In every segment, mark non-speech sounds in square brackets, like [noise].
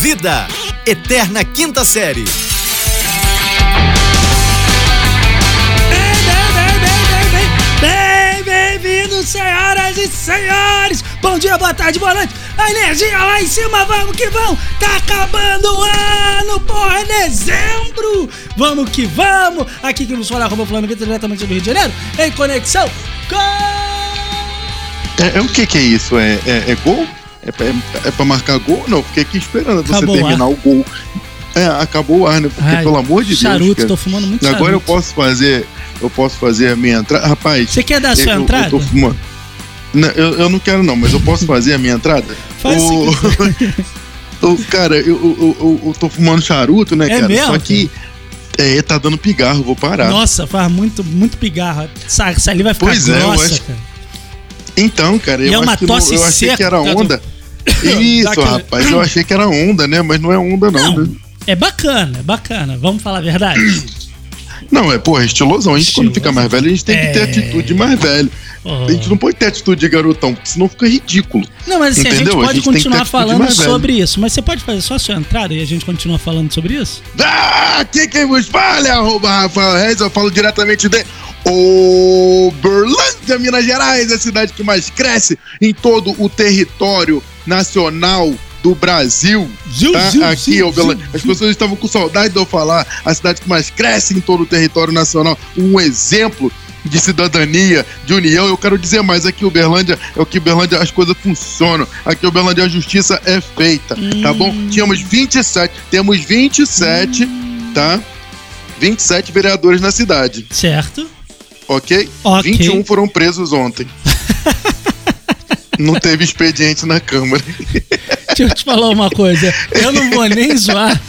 Vida, Eterna Quinta Série. Bem, bem-vindos, senhoras e senhores! Bom dia, boa tarde, boa noite! A energia lá em cima, vamos que vamos! Tá acabando o ano, porra, é dezembro! Vamos que vamos! Aqui que nos fala arroba falando Vitor diretamente do Rio de Janeiro, em conexão com. É, é o que que é isso? É, é, é gol? É, pra- é, pra marcar gol? Não, fiquei aqui esperando você Acabou o terminar o gol. É, acabou o ar, né? Porque, Ai, pelo amor de charuto, Deus. cara. tô fumando muito charuto. Agora eu posso fazer. Eu posso fazer a minha entrada. Rapaz. Você quer dar a sua eu, entrada? Eu, tô fumando. Não, eu, eu não quero, não, mas eu posso fazer a minha entrada? [laughs] Faz o... [laughs] cara, eu, eu, eu, eu tô fumando charuto, né, É cara? mesmo? Só que. É, tá dando pigarro, vou parar. Nossa, faz muito, muito pigarro. Sa- Saliva vai ficar Pois é, eu grossa, acho- cara. Então, cara, eu é acho que não- eu achei seca, que era tá? onda. Dá Isso, rapaz, eu achei que era onda, né? Mas não é onda, não. Não, né? é bacana, é bacana. Vamos falar a verdade? Não, é, porra, estilosão. A gente, quando fica mais velho, a gente tem que ter É. atitude de mais velho. Oh. A gente não pode ter atitude de garotão, porque senão fica ridículo. Não, mas assim, a gente Entendeu? A pode gente tem que ter continuar falando sobre isso. Mas você pode fazer só a sua entrada e a gente continua falando sobre isso? Ah, aqui quem vos fala é arroba Rafael Reis, eu falo diretamente de Uberlândia, Minas Gerais, a cidade que mais cresce em todo o território nacional do Brasil. Ziu, Tá? ziu, Aqui, ziu, Uberlândia. As pessoas estavam com saudade de eu falar a cidade que mais cresce em todo o território nacional. Um exemplo de cidadania, de união. Eu quero dizer mais, aqui Uberlândia é o que Uberlândia as coisas funcionam. Aqui Uberlândia a justiça é feita, tá bom? Tínhamos 27, temos 27, tá? 27 vereadores na cidade, Certo? Ok? Ok. 21 foram presos ontem. [laughs] Não teve expediente na Câmara. Deixa eu te falar uma coisa. Eu não vou nem zoar.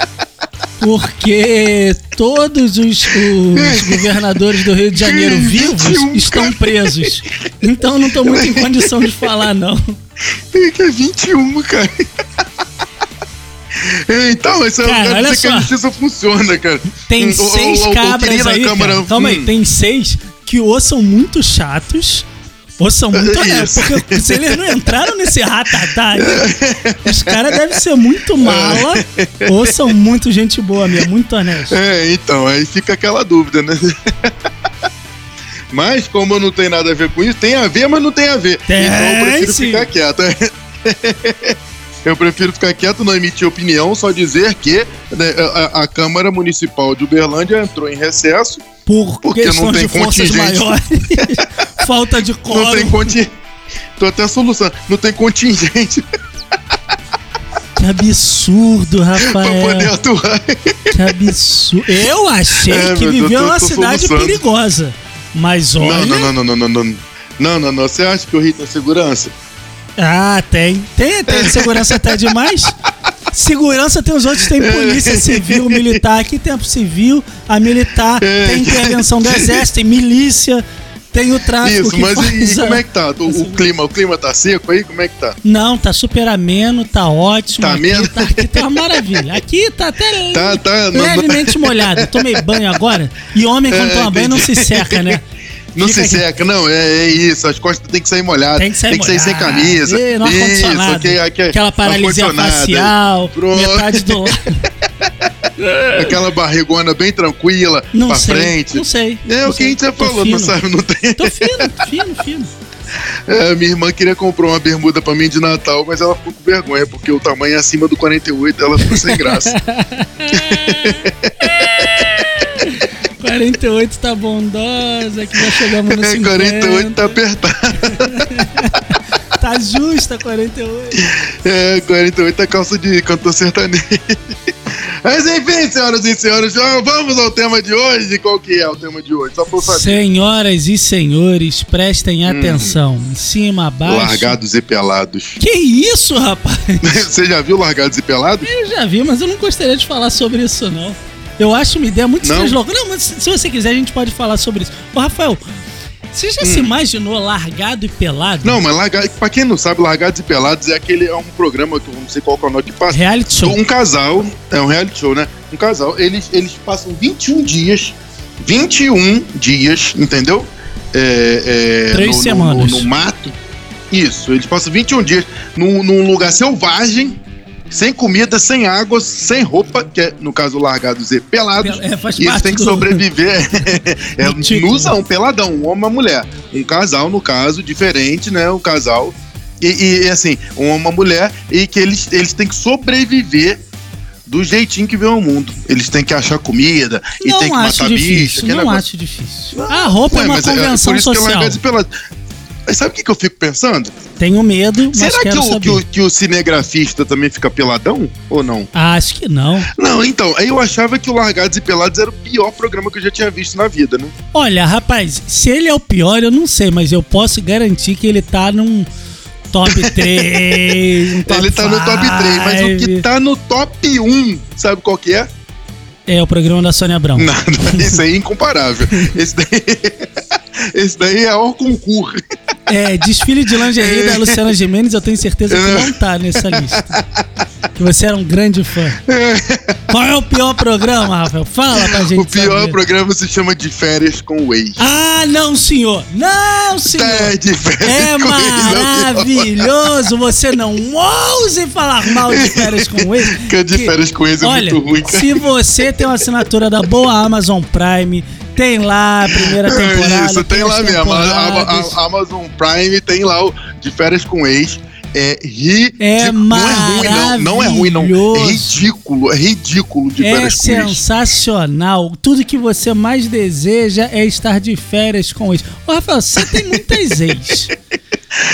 Porque todos os, os governadores do Rio de Janeiro vivos 21, estão presos. Então não tô muito em condição de falar, não. É que é 21, cara. Então, isso Cara, é olha dizer que a só. justiça funciona, cara. Tem seis o- o- eu cabras aí. Câmara, cara. Calma aí, hum. tem seis que ou são muito chatos. Ou são muito É. Porque se eles não entraram nesse ratatá, os caras devem ser muito mala ou são muito gente boa mesmo, muito honesto. É, então, aí fica aquela dúvida, né? Mas, como não tem nada a ver com isso, tem a ver, mas não tem a ver. Tem, então eu prefiro sim. ficar quieto. Eu prefiro ficar quieto, não emitir opinião, só dizer que né, a, a Câmara Municipal de Uberlândia entrou em recesso. Por Porque não tem de forças maiores, [laughs] falta de Não tem coro. contingente. Tô até solução. Não tem contingente Que absurdo, pra poder Rafael. atuar. Que absurdo. Eu achei É, que viveu tô- uma tô cidade soluçando. perigosa. Mas olha. Não, não, não, não, não, não, não. Não, não, não. Você acha que o Rio tem segurança? Ah, tem. Tem, tem segurança até demais. Segurança tem os outros, tem polícia civil, militar. Aqui tem a civil, a militar, É. tem intervenção do exército, tem milícia, tem o tráfico Isso, mas faz e como é que tá? O, o clima, o clima tá seco aí? Como é que tá? Não, tá super ameno, tá ótimo. Tá ameno? Tá, aqui tá uma maravilha. Aqui tá até Tá, tá. Não, não, levemente molhado. Tomei banho agora. E homem, quando É, toma banho, não se entendi. seca, né? Não Fica se aqui. seca, não. É, é isso. As costas tem que sair molhadas. Tem que sair, sem molhado. camisa. E no isso, ar-condicionado. ok, ok. Aquela paralisia facial, Pronto. metade do lado. [laughs] Aquela barrigona bem tranquila, Não pra sei. frente. Não sei. É não o que a gente já falou, não sabe? Não tem. Tô fino, fino, fino. [laughs] É, minha irmã queria comprar uma bermuda pra mim de Natal, mas ela ficou com vergonha, porque o tamanho é acima do 48 ela ficou sem graça. [laughs] 48 tá bondosa, que já chegamos no É, 50. 48 tá apertado. [laughs] Tá justa 48. É, 48 é calça de cantor sertanejo. Mas enfim, senhoras e senhores, vamos ao tema de hoje. Qual que é o tema de hoje? Só eu saber. Senhoras e senhores, prestem atenção. Em cima, abaixo. Largados e pelados. Que isso, rapaz? [laughs] Você já viu Largados e Pelados? Eu já vi, mas eu não gostaria de falar sobre isso, não. Eu acho uma ideia muito translouca. Não, mas se você quiser, a gente pode falar sobre isso. Ô, Rafael, você já se imaginou largado e pelado? Não, mas largado, pra quem não sabe, Largados e Pelados é aquele é um programa que eu não sei qual que é que passa. Reality show. Um casal, é um reality show, né? Um casal, eles, eles passam 21 dias, 21 dias, entendeu? É, é, Três no, no- semanas. No, no mato. Isso, eles passam 21 dias num, num lugar selvagem, sem comida, sem água, sem roupa, que é, no caso, largados e pelados. É, E eles têm que do- sobreviver [laughs] é, nuzão, peladão, um homem e uma mulher. Um casal, no caso, diferente, né? Um casal. E, e, assim, um homem e uma mulher, e que eles, eles têm que sobreviver do jeitinho que vê o mundo. Eles têm que achar comida, e Não tem que matar bicho. difícil, aquele não negócio. acho difícil. A roupa Ué, é uma mas é- convenção por isso que é social. largados e pelados. Sabe o que, que eu fico pensando? Tenho medo, Será que o, que, o, que o cinegrafista também fica peladão? Ou não? Acho que não. Não, então, aí eu achava que o Largados e Pelados era o pior programa que eu já tinha visto na vida, né? Olha, rapaz, se ele é o pior, eu não sei, mas eu posso garantir que ele tá num top [laughs] 3, um top Ele tá no top 3, mas o que tá no top 1, sabe qual que é? É o programa da Sônia Abrão. Nada, [laughs] esse aí é incomparável. Esse daí, [laughs] esse daí é o concurso. É, desfile de lingerie da Luciana Gimenez, eu tenho certeza que não tá nessa lista. Que você era um grande fã. Qual é o pior programa, Rafael? Fala pra gente O pior saber. programa se chama De Férias com o Ex. Ah, não, senhor! Não, senhor! É, de férias É com o o maravilhoso! Você não ouse falar mal de férias com o ex. Que de férias com ex é Olha, muito ruim, cara. se você tem uma assinatura da boa Amazon Prime, tem lá a primeira temporada. É Isso, tem lá mesmo. A, Amazon Prime tem lá o De Férias com Ex. É ridículo. É não é ruim, não. Não é ruim, não. É ridículo. É ridículo de É férias com ex. sensacional. Tudo que você mais deseja é estar de férias com ex. Ô, Rafael, você tem muitas [laughs] ex.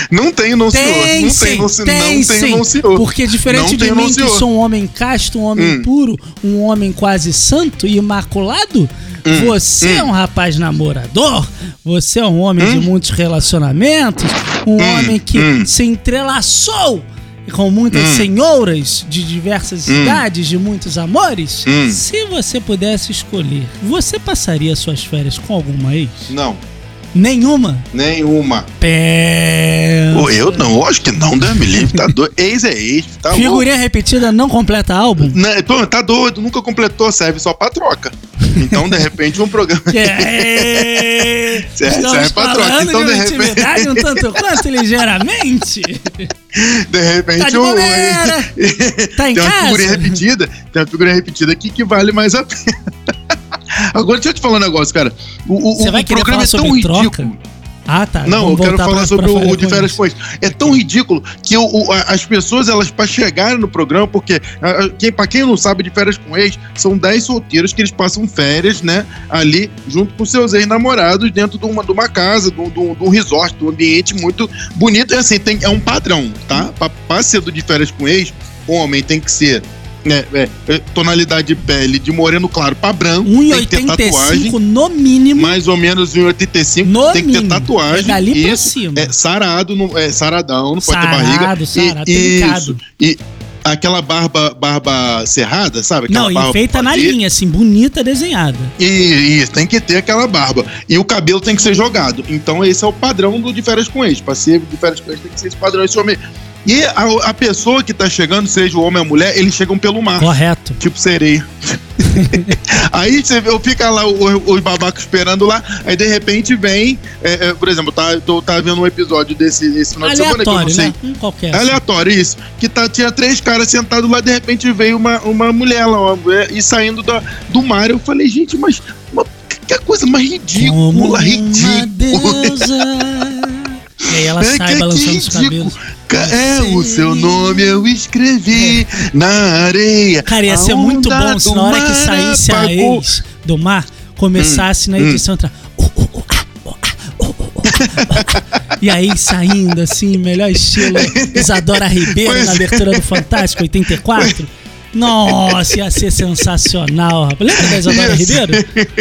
Não tenho, não, senhor. Tem Não sim, tenho, não, se- tem não tenho, não, senhor. Porque diferente Não de mim, não, que senhor. sou um homem casto, um homem Hum. puro, um homem quase santo e imaculado, Hum. você é um rapaz namorador, você é um homem de muitos relacionamentos, um Hum. homem que Hum. se entrelaçou com muitas Hum. senhoras de diversas Hum. idades, de muitos amores. Hum. Se você pudesse escolher, você passaria suas férias com alguma ex? Não, Nenhuma? nenhuma. Pé. Eu não, acho que não, Deus me livre. Tá doido. [laughs] Ex é ex. Tá louco. Figurinha repetida não completa álbum? Né, pô, tá doido, nunca completou, serve só pra troca. Então, de repente, um programa. [laughs] É, [laughs] Serve- serve pra troca, falando então, de de repente- um tanto quanto ligeiramente. De repente, Tá de um-. Tá em tem uma casa? figurinha repetida, tem uma figurinha repetida aqui que vale mais a pena. Agora, deixa eu te falar um negócio, cara. O, o, Você o vai querer programa é tão sobre troca? ridículo. Ah, tá. Não, Vamos eu quero falar pra- sobre pra o, o de férias com ex. É tão ridículo que o- o- as pessoas, elas, pra chegarem no programa, porque quem, pra quem não sabe, de férias com ex, são 10 solteiros que eles passam férias, né, ali, junto com seus ex-namorados, dentro de uma, de uma casa, de um, de de um resort, de um ambiente muito bonito. E assim, tem, é um padrão, tá? Pra, pra ser do de férias com ex, o homem tem que ser. Né, é, é, tonalidade de pele de moreno claro pra branco, tem que ter tatuagem, 1,85 no mínimo. mais ou menos 1,85, No tem que ter mínimo. tatuagem. É dali pra isso, cima. é sarado, não, é saradão, não pode ter Sarado, barriga. sarado, e, isso. E aquela barba, barba cerrada, sabe? Aquela Não, e feita na linha, assim, bonita, desenhada. E, e tem que ter aquela barba. E o cabelo tem que ser jogado. Então esse é o padrão do de férias com ex. Pra ser de férias com ex tem que ser esse padrão, esse homem. E a, a pessoa que tá chegando, seja o homem ou a mulher, eles chegam pelo mar. Correto. Tipo sereia. [laughs] aí você vê, eu fica lá os babacos esperando lá, aí de repente vem, é, é, por exemplo, tá, tô, tá vendo um episódio desse esse final de semana que eu não Aleatório, sei. né? Um qualquer. É aleatório isso. Que tá, tinha três caras sentados lá, de repente veio uma, uma mulher lá, uma mulher, e saindo da, do mar. Eu falei, gente, mas, mas que coisa mais ridícula, uma ridícula. [laughs] E aí ela É, sai balançando os cabelos. É, o seu nome eu escrevi na areia. Cara, ia ser muito bom se na hora que saísse a ex do mar, começasse na edição entrar. "Uh, uh, uh, ah, uh, ah, uh, uh, uh, ah." E aí saindo assim, melhor estilo Isadora Ribeiro Pois na é. abertura do Fantástico 84. Nossa, ia ser sensacional, rapaz. Lembra da Isadora Ribeiro?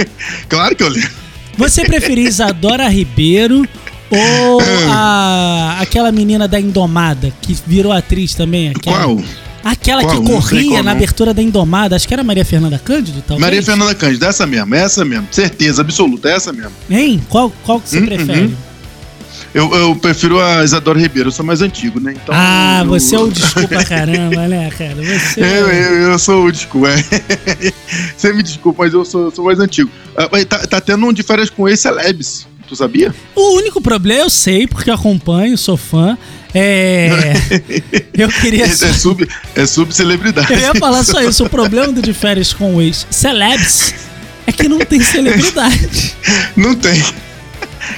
[laughs] Claro que eu lembro. Você preferia Isadora Ribeiro ou a, aquela menina da Indomada, que virou atriz também? Aquela, Qual? Aquela Qual? que corria na abertura da Indomada, acho que era Maria Fernanda Cândido, talvez. Maria Fernanda Cândido, essa mesmo, essa mesmo. Certeza absoluta, essa mesmo. Hein? Qual, qual que você Hum, prefere? uhum. Eu, eu prefiro a Isadora Ribeiro, eu sou mais antigo, né? Então, ah, eu- você é o [laughs] desculpa caramba, né, cara? Você Eu, eu, eu sou o desculpa. é. [laughs] Você me desculpa, mas eu sou, sou mais antigo. Ah, tá, tá tendo um de férias com ex celebs. Tu sabia? O único problema, eu sei, porque acompanho, sou fã, É. [laughs] Eu queria. É, é sub, é subcelebridade. Eu ia falar só isso. O problema do de férias com os celebs é que não tem celebridade. [laughs] Não tem.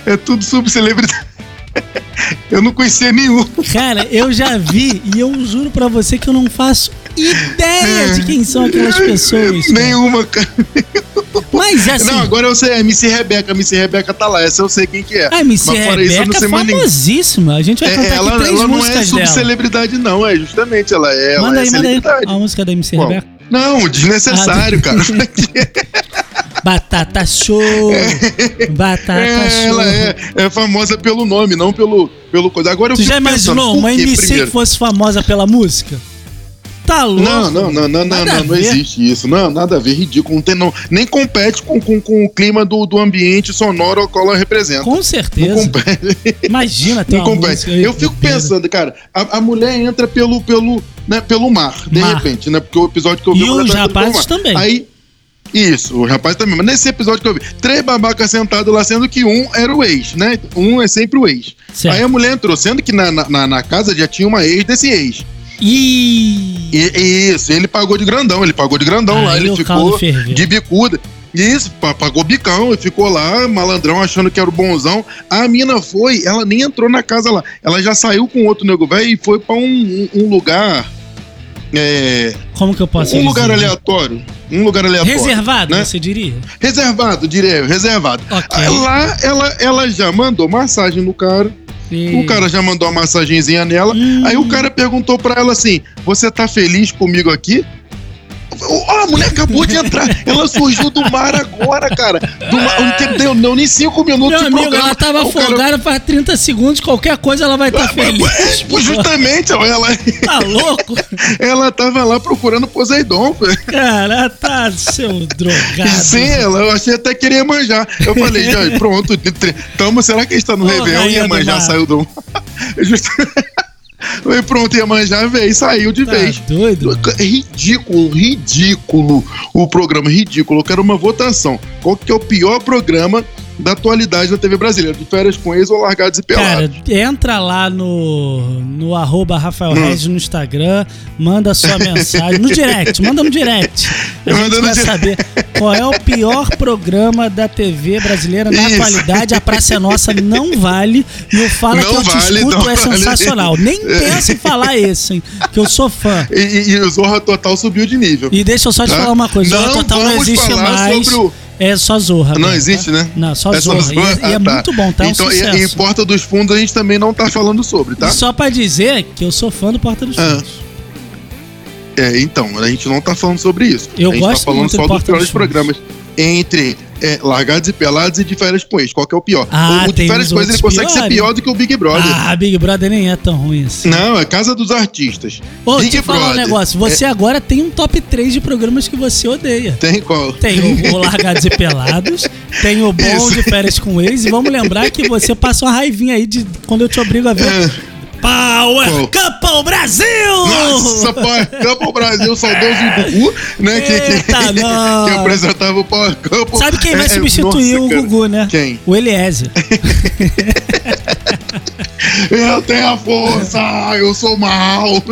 É tudo subcelebridade. Eu não conhecia nenhum. Cara, eu já vi e eu juro pra você que eu não faço ideia de quem são aquelas [laughs] pessoas. Nenhuma, cara. Mas assim. Não, agora eu sei, a MC Rebeca. A MC Rebeca tá lá, essa eu sei quem que é. A MC Mas fora isso, eu não Rebeca é sei ninguém. famosíssima. A gente vai É, cantar ela aqui três ela não é músicas dela. subcelebridade, não, é justamente. Ela é, ela Manda é aí, manda aí. A música da MC Qual? Rebeca. Não, desnecessário, Ah, cara. [laughs] [laughs] Batata show. Batata É, show. ela é, é famosa pelo nome, não pelo, pelo coisa. Agora eu Tu já pensando, imaginou por uma MC que fosse famosa pela música? Tá louco? Não, não, não, não, não, Nada não, não ver. existe isso. Não, nada a ver, ridículo. Não tem, não, nem compete com, com, com o clima do, do ambiente sonoro ao qual ela representa. Com Não certeza. compete. Imagina ter Não compete. Eu fico pensando, cara, a, a mulher entra pelo, pelo, né, pelo mar, de Mar. repente, né? Porque o episódio que eu vi. E mulher os tá rapazes também. Aí. Isso, o rapaz também. Mas nesse episódio que eu vi, três babacas sentados lá, sendo que um era o ex, né? Um é sempre o ex. Certo. Aí a mulher entrou, sendo que na, na, na casa já tinha uma ex desse ex. E... E, isso, ele pagou de grandão, ele pagou de grandão lá, Aí ele o ficou de bicuda. Isso, pa- pagou bicão e ficou lá, malandrão, achando que era o bonzão. A mina foi, ela nem entrou na casa lá. Ela já saiu com outro nego velho e foi pra um, um- lugar. É, Como que eu posso um dizer? lugar aleatório. Um lugar aleatório. Reservado, né? você diria? Reservado, diria eu, reservado. Ok. Aí Lá ela, ela já mandou massagem no cara. E- O cara já mandou uma massagenzinha nela. Hum. Aí o cara perguntou pra ela assim: Você tá feliz comigo aqui? Ó, a mulher acabou de entrar. Ela surgiu do mar agora, cara. Do mar, não deu, não, nem cinco minutos Meu de amigo, programa. ela tava O cara- afogada faz 30 segundos, qualquer coisa ela vai estar É, feliz. é, [laughs] Justamente, ela, Tá louco? ela tava lá procurando Poseidon. Cara, tá seu drogado. Sim, ela, eu achei até que queria manjar. Eu falei, já, pronto, tamo, será que a gente tá no Ô, Réveillon e Iemanjá mar. saiu do. [laughs] Justo- Aí pronto, Iemanjá veio, saiu de Tá vez. doido? Ridículo, ridículo o programa, ridículo. Eu quero uma votação. Qual que é o pior programa da atualidade da TV brasileira? De férias com ex ou largados e Cara, pelados? entra lá no, no arroba Rafael Hum. Regis no Instagram, manda sua [laughs] mensagem, no direct, manda no direct. A Manda gente no vai saber qual é o pior programa da TV brasileira na Isso. atualidade. A Praça é Nossa não vale e o Fala Não que eu te vale, escuto não é vale. sensacional. Nem pensa em falar esse, hein, que eu sou fã. E, e- e o Zorra Total subiu de nível. E deixa eu só te Tá? falar uma coisa, Não Zorra Total não existe falar mais, sobre o- é só Zorra. Não agora, existe, tá? né? Não, só É só Zorra. E é- Zorra? E, é Ah, tá. muito bom, tá? É um então, e- sucesso. e, Porta dos Fundos a gente também não tá falando sobre, tá? E só pra dizer que eu sou fã do Porta dos Ah. Fundos. É, então, a gente não tá falando sobre isso. Eu a gente gosto tá falando só do dos dos Fundos. Entre é, Largados e Pelados e de férias com ex. Qual que é o pior? Ah, o de tem férias com ex ele consegue ser piores. pior do que o Big Brother. Ah, Big Brother nem é tão ruim assim. Não, é Casa dos Artistas. Ô, Big deixa eu falar um negócio. Você agora tem um top 3 de programas que você odeia. Tem qual? Tem o, o Largados e Pelados, tem o Bom Isso. de Férias com Ex, e vamos lembrar que você passa uma raivinha aí de quando eu te obrigo a ver É. Power Qual? Couple Brasil! Nossa, Power Campo Brasil, saudoso Gugu, né? Que, que, [laughs] que apresentava o Power Campo. Sabe quem vai É, substituir nossa, o cara. Gugu, né? Quem? O Eliezer. [laughs] Eu tenho a força, eu sou mal. [laughs]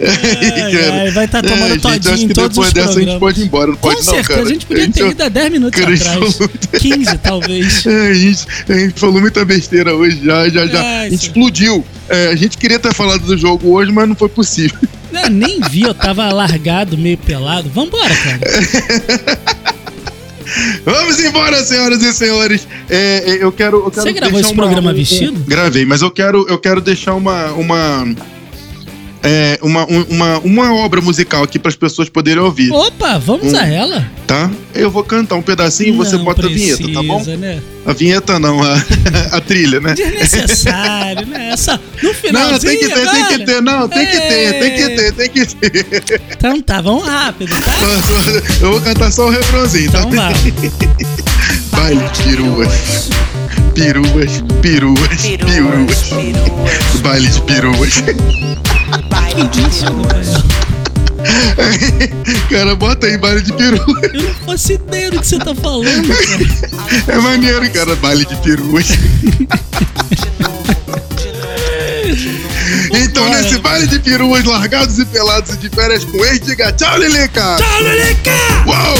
Ai, ai, vai estar tomando É, gente, todinho acho em que todos depois os dessa a gente programas. pode ir embora. Não Com pode não, certeza, cara. a gente podia ter ido há 10 minutos Cara, atrás. falou- 15, talvez. [laughs] É, a, gente, a gente falou muita besteira hoje já, já, já. A gente explodiu. É, a gente queria ter falado do jogo hoje, mas não foi possível. [laughs] Eu nem vi, eu tava largado, meio pelado. Vambora, cara. [laughs] Vamos embora, senhoras e senhores. É, é, eu quero. Eu quero Você gravou esse uma- programa vestido? Gravei, mas eu quero, eu quero deixar uma. uma é, uma, um- uma, uma obra musical aqui para as pessoas poderem ouvir, Opa, vamos Hum. a ela. tá? Eu vou cantar um pedacinho e você bota a vinheta, tá bom? precisa, Né? A vinheta não, a, [laughs] a trilha, né? Desnecessário, né? Essa, no final. [laughs] Não, tem que ter, tem que ter, não, tem que ter, tem que ter, tem que ter. Então tá, vamos rápido, tá? [laughs] Eu vou cantar só o refrãozinho, tá? Então vai. Baile de peruas. Peruas, peruas, peruas. Baile de peruas. [laughs] Cara, bota aí baile de peru. Eu não faço ideia do que você tá falando, cara. É maneiro, cara, baile de peru. [laughs] Então, nesse vale de peruas largados e pelados e de férias com ex, diga tchau, Lilica! Tchau, Lilica! Uou!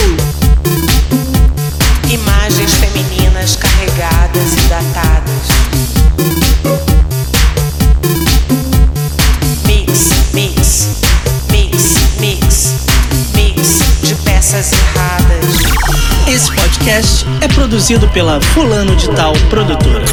Imagens femininas carregadas e datadas. peças erradas. Esse podcast é produzido pela Fulano de Tal Produtora.